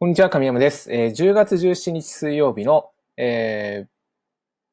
こんにちは、神山です。えー10月17日水曜日の、えー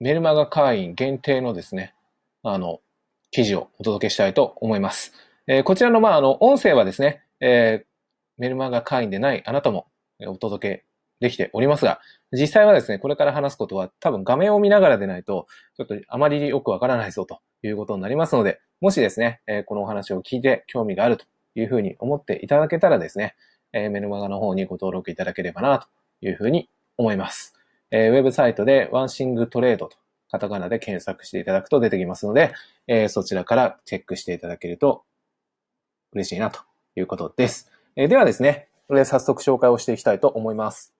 メルマガ会員限定のですね、あの、記事をお届けしたいと思います。えーこちらの、まあ、あの、音声はですね、えーメルマガ会員でないあなたもお届けできておりますが、実際はですね、これから話すことは多分画面を見ながらでないと、ちょっとあまりよくわからないぞということになりますので、もしですね、えこのお話を聞いて興味があるというふうに思っていただけたらですね、えーメルマガの方にご登録いただければなというふうに思います。えーウェブサイトでワンシングトレードとカタカナで検索していただくと出てきますので、えーそちらからチェックしていただけると嬉しいなということです。えーではですね、これ早速紹介をしていきたいと思います。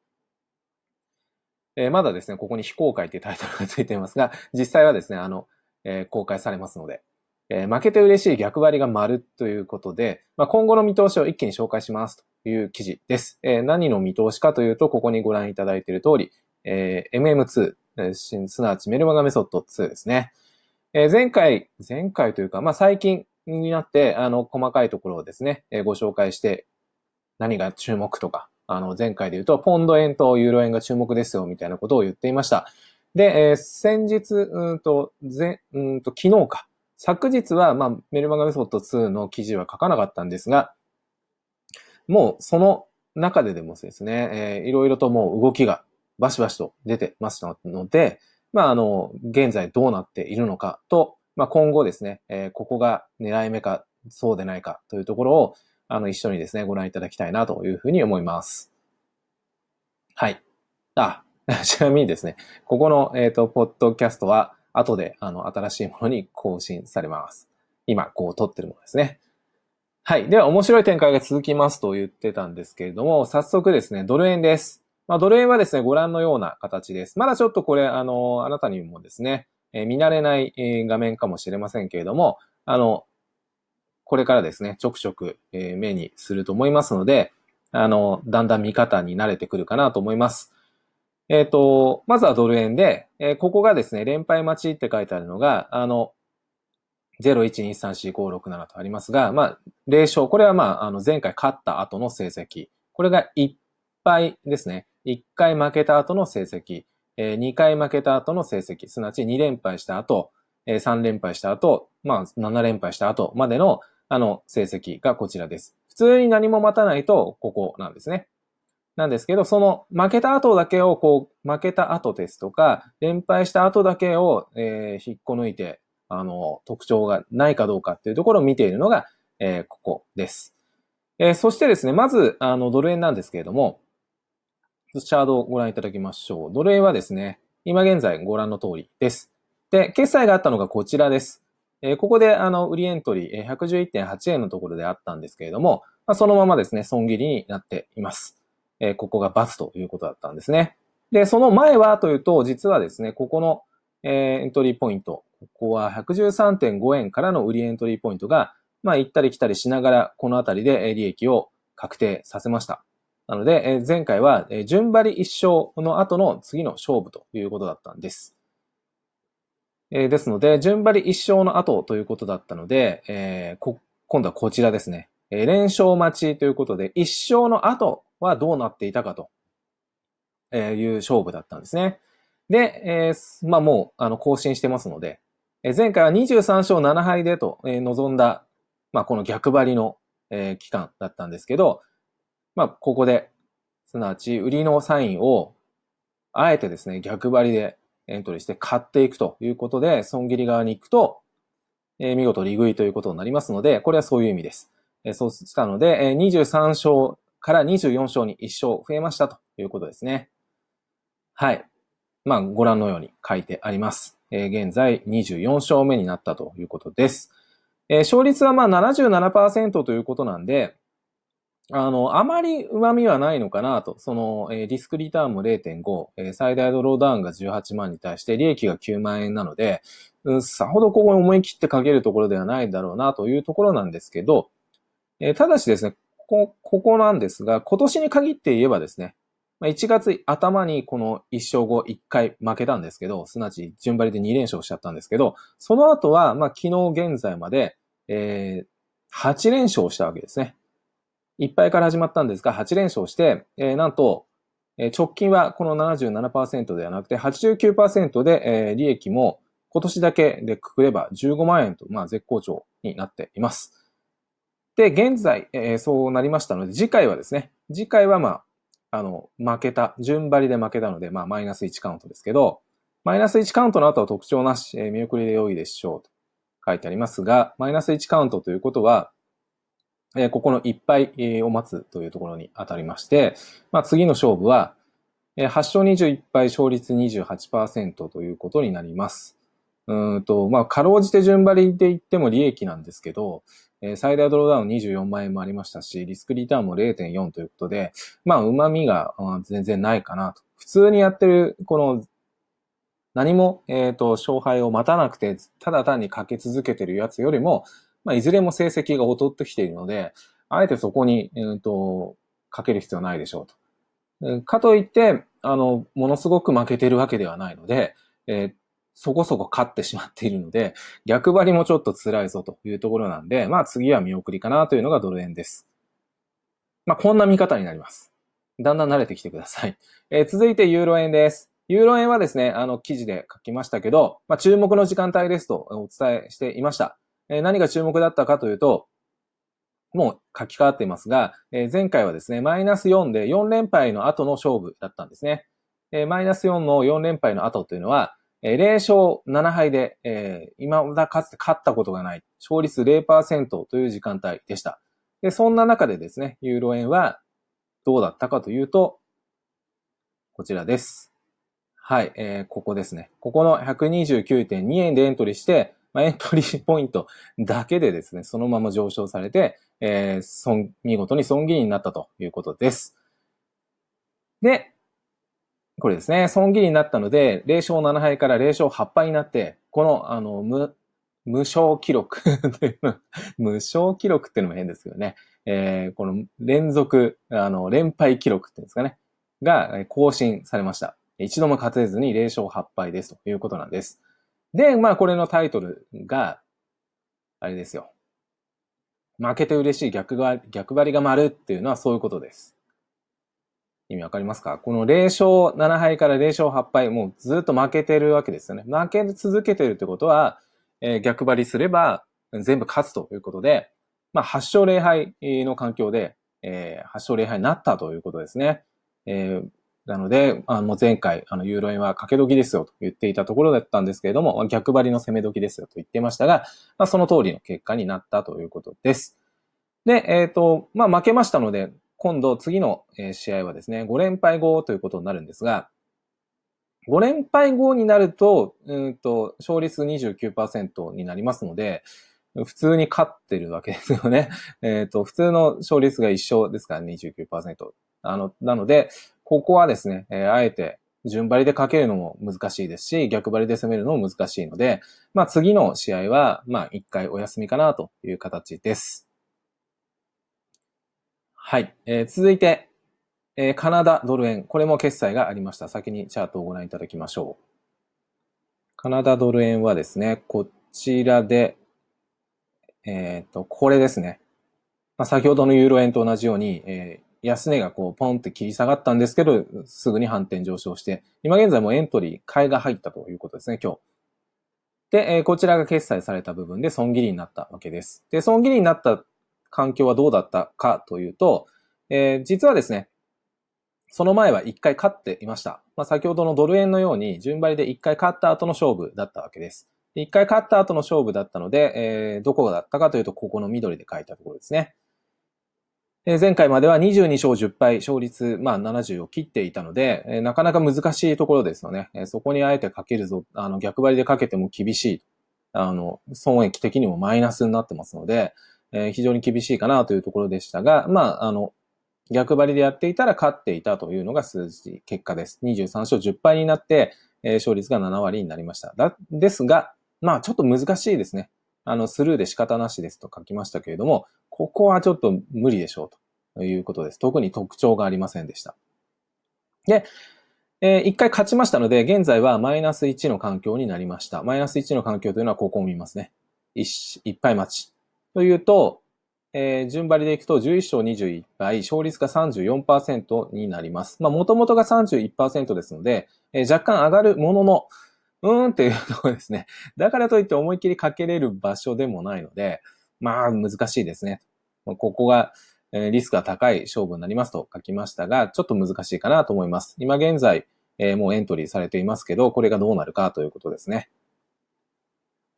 えーまだですね、ここに非公開というタイトルがついていますが、実際はですね、あの、えー公開されますので、えー負けて嬉しい逆張りが丸ということで、まあ、今後の見通しを一気に紹介しますという記事です。えー何の見通しかというと、ここにご覧いただいている通り、えー MM2、えーすなわちメルマガメソッド2ですね。えー前回、前回というか、まあ、最近になって、あの、細かいところをですね、えーご紹介して、何が注目とか、あの、前回で言うと、ポンド円とユーロ円が注目ですよ、みたいなことを言っていました。で、えー先日、うんと、ぜ、うんと、昨日か。昨日は、まあ、メルマガメソッド2の記事は書か。なか。ったんですが、もうその中ででもですね、えーいろいろともう動きがバシバシと出てましたので、まあ、あの、現在どうなっているのかと、まあ、今後ですね、えーここが狙い目か、そうでないかというところを、あの、一緒にですね、ご覧いただきたいなというふうに思います。はい。あ、ちなみにですね、ここの、えっ、と、ポッドキャストは、後で、あの、新しいものに更新されます。今、こう、撮ってるものですね。はい。では、面白い展開が続きますと言ってたんですけれども、早速ですね、ドル円です。まあ、ドル円はですね、ご覧のような形です。まだちょっとこれ、あの、あなたにもですね、えー見慣れない、えー画面かもしれませんけれども、あの、これからですね、ちょくちょく、えー目にすると思いますので、あの、だんだん見方に慣れてくるかなと思います。えっ、と、まずはドル円で、えーここがですね、連敗待ちって書いてあるのが、あの、01234567とありますが、まあ、0勝。これはまあ、あの、前回勝った後の成績。これが1敗ですね。1回負けた後の成績。えー2回負けた後の成績。すなわち2連敗した後、えー3連敗した後、まあ、7連敗した後までの、あの、成績がこちらです。普通に何も待たないと、ここなんですね。なんですけど、その負けた後だけを、こう、負けた後ですとか、連敗した後だけを、えー引っこ抜いて、あの、特徴がないかどうかっていうところを見ているのが、えーここです。えーそしてですね、まず、あの、ドル円なんですけれども、チャートをご覧いただきましょう。ドル円はですね、今現在ご覧の通りです。で、決済があったのがこちらです。えーここで、あの、売りエントリー、えー111.8円のところであったんですけれども、まあ、そのままですね、損切りになっています。えーここが×ということだったんですね。で、その前はというと、実はですね、ここの、えーエントリーポイント、ここは113.5円からの売りエントリーポイントが、まあ、行ったり来たりしながら、このあたりで利益を確定させました。なので、前回は、順張り一勝の後の次の勝負ということだったんです。ですので、順張り一勝の後ということだったので、えー今度はこちらですね。連勝待ちということで、一勝の後はどうなっていたかという勝負だったんですね。で、えーまあもう、あの、更新してますので、前回は23勝7敗でと、えー臨んだ、まあこの逆張りの、期間だったんですけど、まあここで、すなわち売りのサインを、あえてですね、逆張りでエントリーして買っていくということで、損切り側に行くと、えー見事利食いということになりますので、これはそういう意味です。えーそうしたので、えー23勝から24勝に1勝増えましたということですね。はい。まあ、ご覧のように書いてあります。えー現在24勝目になったということです。えー勝率はまあ77%ということなんで、あの、あまり旨味はないのかなと。その、えーリスクリターンも0.5、えー最大ドローダウンが18万に対して利益が9万円なので、うんさほどここに思い切ってかけるところではないだろうなというところなんですけど、えーただしですね、ここ、ここなんですが、今年に限って言えばですね、まあ1月頭にこの1勝後1回負けたんですけど、すなわち順張りで2連勝しちゃったんですけど、その後は、まあ昨日現在まで、えー8連勝したわけですね。1敗から始まったんですが、8連勝して、えー、なんと、え直近はこの77%ではなくて89%で、え利益も今年だけでくくれば15万円と、まあ、絶好調になっています。で、現在、えー、そうなりましたので、次回はですね、次回はまあ、あの、負けた、順張りで負けたので、まあ、マイナス1カウントですけど、マイナス1カウントの後は特徴なし、えー、見送りで良いでしょうと書いてありますが、マイナス1カウントということは、えー、ここのいっぱいを待つというところに当たりまして、まあ、次の勝負は、えー、8勝21敗、勝率28%ということになります。うんと、まあ、かろうじて順張りで言っても利益なんですけど、え、最大ドローダウン24万円もありましたし、リスクリターンも0.4ということで、まあ、旨味が全然ないかなと。普通にやってる、この、何も、えっ、ー、と、勝敗を待たなくて、ただ単にかけ続けてるやつよりも、まあ、いずれも成績が劣ってきているので、あえてそこに、えっ、ー、と、かける必要はないでしょうと。かといって、あの、ものすごく負けてるわけではないので、えー、そこそこ勝ってしまっているので、逆張りもちょっと辛いぞというところなんで、まあ次は見送りかなというのがドル円です。まあこんな見方になります。だんだん慣れてきてください。えー、続いてユーロ円です。ユーロ円はですね、あの記事で書きましたけど、まあ注目の時間帯ですとお伝えしていました。えー、何が注目だったかというと、もう書き換わっていますが、えー、前回はですね、マイナス4で4連敗の後の勝負だったんですね。えー、マイナス4の4連敗の後というのは、えー、0勝7敗で、えー、今だかつて勝ったことがない、勝率0%という時間帯でした。で、そんな中でですね、ユーロ円はどうだったかというと、こちらです。はい、えー、ここですね。ここの129.2円でエントリーして、まあ、エントリーポイントだけでですね、そのまま上昇されて、えー、損、見事に損切りになったということです。で、これですね、損切りになったので、0勝7敗から0勝8敗になって、この、あの、無、無償記録 という、無償記録っていうのも変ですけどね、えー、この連続、あの、連敗記録っていうんですかね、が更新されました。一度も勝てずに0勝8敗ですということなんです。で、まあこれのタイトルが、あれですよ。負けて嬉しい逆が、逆張りが丸っていうのはそういうことです。意味わかりますか？この0勝7敗から0勝8敗、もうずっと負けてるわけですよね。負け続けてるってことは、えー、逆張りすれば全部勝つということで、まあ、8勝0敗の環境で、えー、8勝0敗になったということですね。えー、なので、あの前回、あの、ユーロ円は掛け時ですよと言っていたところだったんですけれども、逆張りの攻め時ですよと言ってましたが、まあ、その通りの結果になったということです。で、えっ、ー、と、まあ、負けましたので、今度次の試合はですね、5連敗後ということになるんですが、5連敗後になると、うんと、勝率29%になりますので、普通に勝ってるわけですよね。えっ、ー、と、普通の勝率が一緒ですから29%。あの、なので、ここはですね、えー、あえて順張りでかけるのも難しいですし、逆張りで攻めるのも難しいので、まあ次の試合は、まあ一回お休みかなという形です。はい。えー、続いて、えー、カナダドル円。これも決済がありました。先にチャートをご覧いただきましょう。カナダドル円はですね、こちらで、えっ、と、これですね。まあ、先ほどのユーロ円と同じように、えー、安値がこう、ポンって切り下がったんですけど、すぐに反転上昇して、今現在もエントリー、買いが入ったということですね、今日。で、え、こちらが決済された部分で損切りになったわけです。で、損切りになった環境はどうだったかというと、えー、実はですね、その前は一回勝っていました。まあ、先ほどのドル円のように順張りで一回勝った後の勝負だったわけです。一回勝った後の勝負だったので、えー、どこだったかというと、ここの緑で書いたところですね。えー、前回までは22勝10敗、勝率、まあ70を切っていたので、えー、なかなか難しいところですよね。えー、そこにあえてかけるぞ、あの、逆張りでかけても厳しい。あの、損益的にもマイナスになってますので、え、非常に厳しいかなというところでしたが、まあ、あの、逆張りでやっていたら勝っていたというのが数字、結果です。23勝10敗になって、え、勝率が7割になりました。だ、ですが、まあちょっと難しいですね。あの、スルーで仕方なしですと書きましたけれども、ここはちょっと無理でしょうということです。特に特徴がありませんでした。で、えー、一回勝ちましたので、現在はマイナス1の環境になりました。マイナス1の環境というのはここを見ますね。一、いっぱい待ち。というと、えー、順張りでいくと11勝21敗、勝率が34%になります。まあ、もともとが31%ですので、えー、若干上がるものの、うーんっていうところですね。だからといって思いっきりかけれる場所でもないので、まあ、難しいですね。ここが、えー、リスクが高い勝負になりますと書きましたが、ちょっと難しいかなと思います。今現在、えー、もうエントリーされていますけど、これがどうなるかということですね。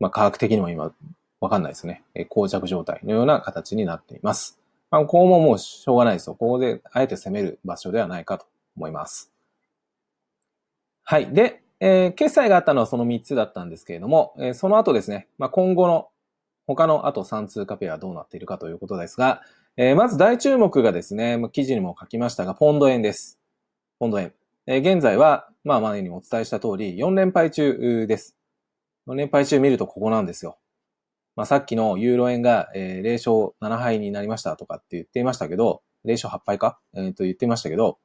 まあ、科学的にも今、わかんないですね。え、膠着状態のような形になっています。まあ、ここももうしょうがないですよ。ここであえて攻める場所ではないかと思います。はい。で、えー、決済があったのはその3つだったんですけれども、えー、その後ですね、まあ、今後の他のあと3通貨ペアはどうなっているかということですが、えー、まず大注目がですね、記事にも書きましたが、ポンド円です。ポンド円。え、現在は、まあ前にお伝えした通り、4連敗中です。4連敗中見るとここなんですよ。まあさっきのユーロ円が、えー、0勝7敗になりましたとかって言っていましたけど、0勝8敗か？えっ、ー、と言っていましたけど、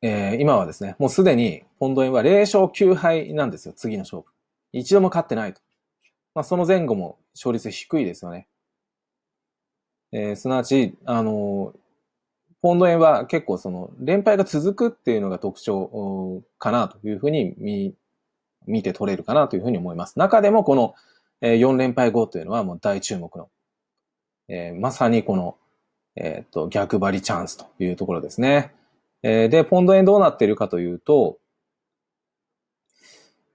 えー、今はですね、もうすでにポンド円は0勝9敗なんですよ、次の勝負。一度も勝ってないと。まあその前後も勝率低いですよね。えー、すなわち、あのポンド円は結構その連敗が続くっていうのが特徴かなというふうに見、見て取れるかなというふうに思います。中でもこの4連敗後というのはもう大注目の、えー、まさにこの、えっ、と逆張りチャンスというところですね。えー、で、ポンド円どうなっているかというと、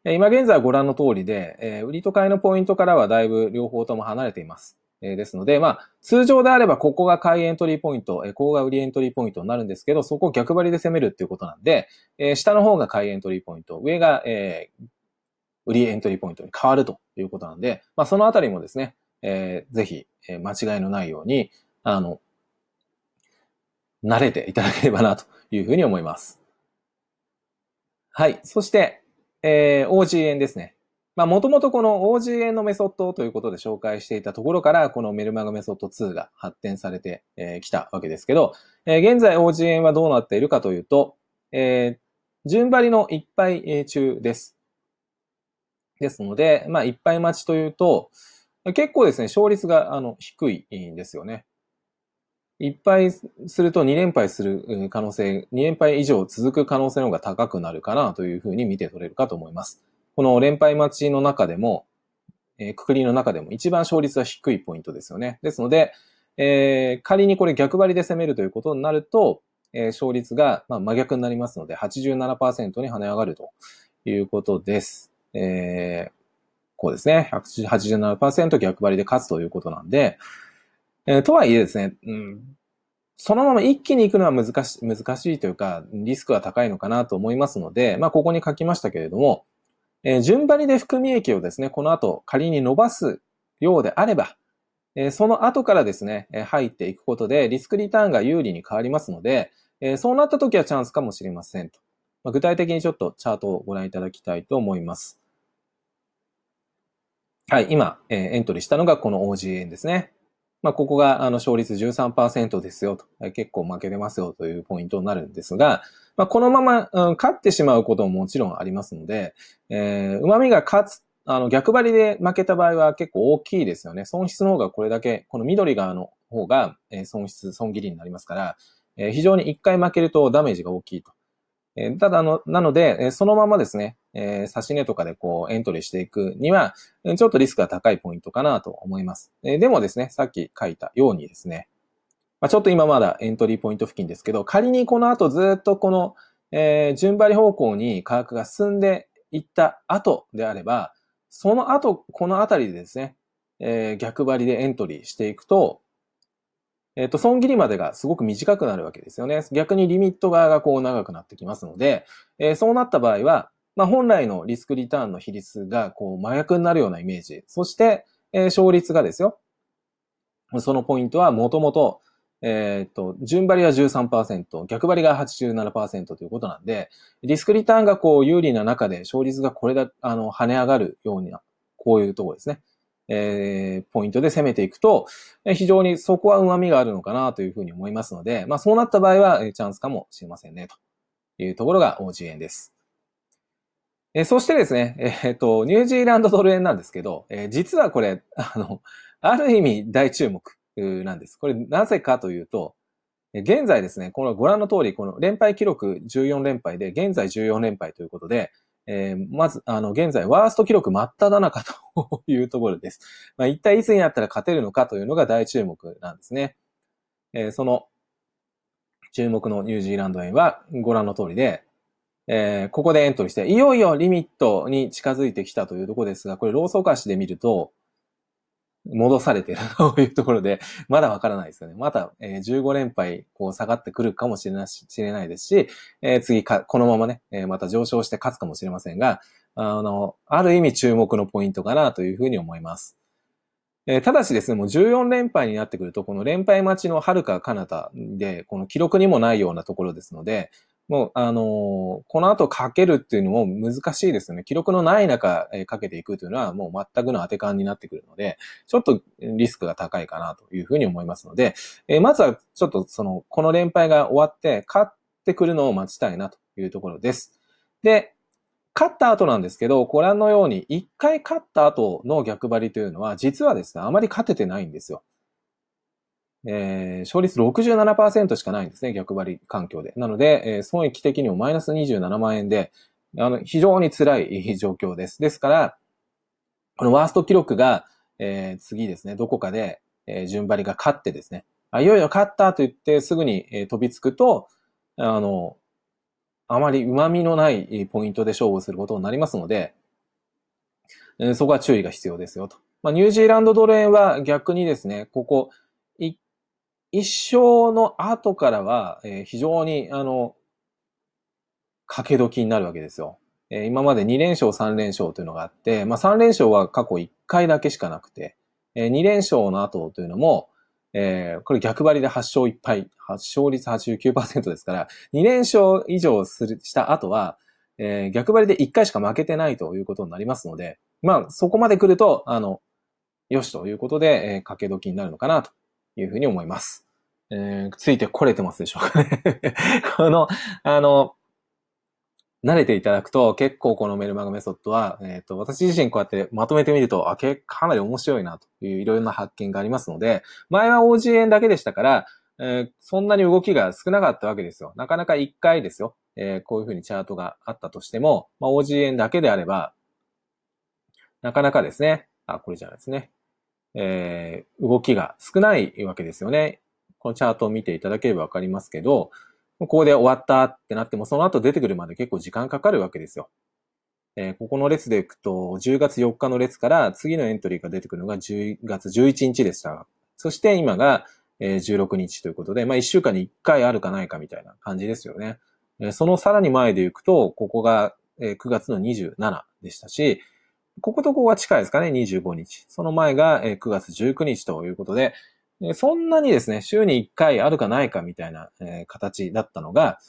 今現在ご覧の通りで、えー、売りと買いのポイントからはだいぶ両方とも離れています。えですので、まあ、通常であればここが買いエントリーポイント、えここが売りエントリーポイントになるんですけど、そこを逆張りで攻めるっていうことなんで、え下の方が買いエントリーポイント、上が、え売りエントリーポイントに変わるということなんで、まあ、そのあたりもですね、えー、ぜひ、え間違いのないように、あの、慣れていただければなというふうに思います。はい。そして、えー、OG 円ですね。まあ、もともとこの OGN のメソッドということで紹介していたところから、このメルマガメソッド2が発展されてき、えー、たわけですけど、えー、現在 OGN はどうなっているかというと、えー、順張りのいっぱい中です。ですので、まあ、いっぱい待ちというと、結構ですね、勝率があの低いんですよね。いっぱいすると2連敗する可能性、2連敗以上続く可能性の方が高くなるかなというふうに見て取れるかと思います。この連敗待ちの中でも、えー、くくりの中でも一番勝率は低いポイントですよね。ですので、えー、仮にこれ逆張りで攻めるということになると、えー、勝率が、まあ、真逆になりますので、87%に跳ね上がるということです。えー、こうですね。87%逆張りで勝つということなんで、えー、とはいえですね、うん、そのまま一気に行くのは難し難しいというか、リスクは高いのかなと思いますので、まあ、ここに書きましたけれども、えー、順張りで含み益をですね、この後仮に伸ばすようであれば、えー、その後からですねえ、入っていくことでリスクリターンが有利に変わりますので、えー、そうなった時はチャンスかもしれませんと。まあ、具体的にちょっとチャートをご覧いただきたいと思います。はい、今、えー、エントリーしたのがこの OGN ですね。まあ、ここが、あの、勝率13%ですよと、結構負けてますよというポイントになるんですが、まあ、このまま、うん、勝ってしまうことももちろんありますので、えー、旨味が勝つ、あの、逆張りで負けた場合は結構大きいですよね。損失の方がこれだけ、この緑側の方が、えー、損失、損切りになりますから、えー、非常に一回負けるとダメージが大きいと。えー、ただの、なので、えー、そのままですね、えー、差し値とかでこうエントリーしていくには、ちょっとリスクが高いポイントかなと思います。えー、でもですね、さっき書いたようにですね、まあ、ちょっと今まだエントリーポイント付近ですけど、仮にこの後ずっとこの、えー、順張り方向に価格が進んでいった後であれば、その後、このあたりでですね、えー、逆張りでエントリーしていくと、えっ、と、損切りまでがすごく短くなるわけですよね。逆にリミット側がこう長くなってきますので、えー、そうなった場合は、まあ、本来のリスクリターンの比率がこう麻薬になるようなイメージ。そして、えー、勝率がですよ。そのポイントはもともと、えっ、と、順張りは13%、逆張りが87%ということなんで、リスクリターンがこう有利な中で勝率がこれだ、あの、跳ね上がるような、こういうところですね。えー、ポイントで攻めていくと、非常にそこは旨味があるのかなというふうに思いますので、まあそうなった場合はチャンスかもしれませんね、というところが OG 円です。えそしてですね、えっ、ー、と、ニュージーランドドル円なんですけど、えー、実はこれ、あの、ある意味大注目なんです。これなぜかというと、現在ですね、このご覧の通り、この連敗記録14連敗で、現在14連敗ということで、えー、まず、あの、現在、ワースト記録真っ只中というところです。まあ、一体いつになったら勝てるのかというのが大注目なんですね。え、その、注目のニュージーランド円はご覧の通りで、えー、ここでエントリーして、いよいよリミットに近づいてきたというところですが、これローソク足で見ると、戻されてるというところで、まだわからないですよね。また、えー、15連敗、こう下がってくるかもしれないしれないですし、えー、次か、このままね、えー、また上昇して勝つかもしれませんが、あの、ある意味注目のポイントかなというふうに思います。えー、ただしですね、もう14連敗になってくると、この連敗待ちの遥か彼方で、この記録にもないようなところですので、もう、あの、この後かけるっていうのも難しいですよね。記録のない中、え、かけていくというのはもう全くの当て感になってくるので、ちょっとリスクが高いかなというふうに思いますので、え、まずはちょっとその、この連敗が終わって、勝ってくるのを待ちたいなというところです。で、勝った後なんですけど、ご覧のように、一回勝った後の逆張りというのは、実はですね、あまり勝ててないんですよ。えー、勝率67%しかないんですね、逆張り環境で。なので、えー、損益的にもマイナス27万円で、あの、非常に辛い状況です。ですから、このワースト記録が、えー、次ですね、どこかで、えー、順張りが勝ってですね、あ、いよいよ勝ったと言ってすぐに、えー、飛びつくと、あの、あまり旨味のないポイントで勝負することになりますので、えそこは注意が必要ですよと。まあ、ニュージーランドドル円は逆にですね、ここ、一勝の後からはえ、非常に、あの、掛け時になるわけですよえ。今まで2連勝、3連勝というのがあって、まあ3連勝は過去1回だけしかなくてえ、2連勝の後というのも、えー、これ逆張りで8勝1敗、発勝率89%ですから、2連勝以上する、した後は、えー、逆張りで1回しか負けてないということになりますので、まあ、そこまで来ると、あの、よしということで、えー、掛け時になるのかなというふうに思います。えー、ついてこれてますでしょうかね この、あの、慣れていただくと結構このメルマガメソッドは、えっ、ー、と、私自身こうやってまとめてみると、あ、けかなり面白いなといういろいろな発見がありますので、前は OGN だけでしたから、えー、そんなに動きが少なかったわけですよ。なかなか一回ですよ。えー、こういうふうにチャートがあったとしても、まあ、OGN だけであれば、なかなかですね、あ、これじゃないですね。えー、動きが少ないわけですよね。このチャートを見ていただければわかりますけど、ここで終わったってなっても、その後出てくるまで結構時間かかるわけですよ。えー、ここの列でいくと、10月4日の列から次のエントリーが出てくるのが10月11日でした。そして今が16日ということで、まあ1週間に1回あるかないかみたいな感じですよね。そのさらに前でいくと、ここが9月の27でしたし、こことここが近いですかね、25日。その前が9月19日ということで、そんなにですね、週に1回あるかないかみたいな、え形だったのが、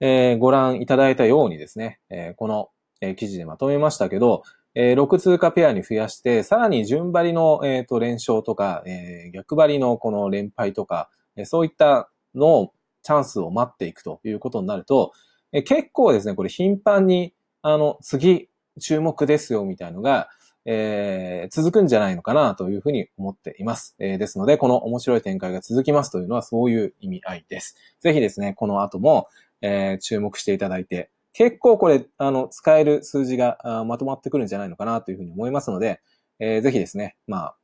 え、ご覧いただいたようにですね、え、この、え、記事でまとめましたけど、えー、6通貨ペアに増やして、さらに順張りの、えー、と連勝とか、え、逆張りのこの連敗とか、え、そういったのをチャンスを待っていくということになると、え、結構ですね、これ頻繁に、あの、次、注目ですよみたいのが、えー、続くんじゃないのかなというふうに思っています。えー、ですので、この面白い展開が続きますというのはそういう意味合いです。ぜひですね、この後も、えー、注目していただいて、結構これ、あの、使える数字がまとまってくるんじゃないのかなというふうに思いますので、えー、ぜひですね、まあ、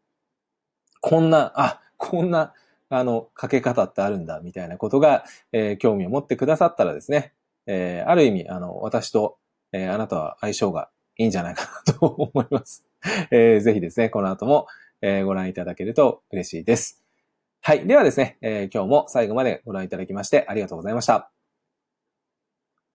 こんな、あ、こんな、あの、かけ方ってあるんだ、みたいなことが、えー、興味を持ってくださったらですね、えー、ある意味、あの、私と、えー、あなたは相性がいいんじゃないかなと思います。えー、ぜひですね、この後も、えー、ご覧いただけると嬉しいです。はい。ではですね、えー、今日も最後までご覧いただきましてありがとうございました。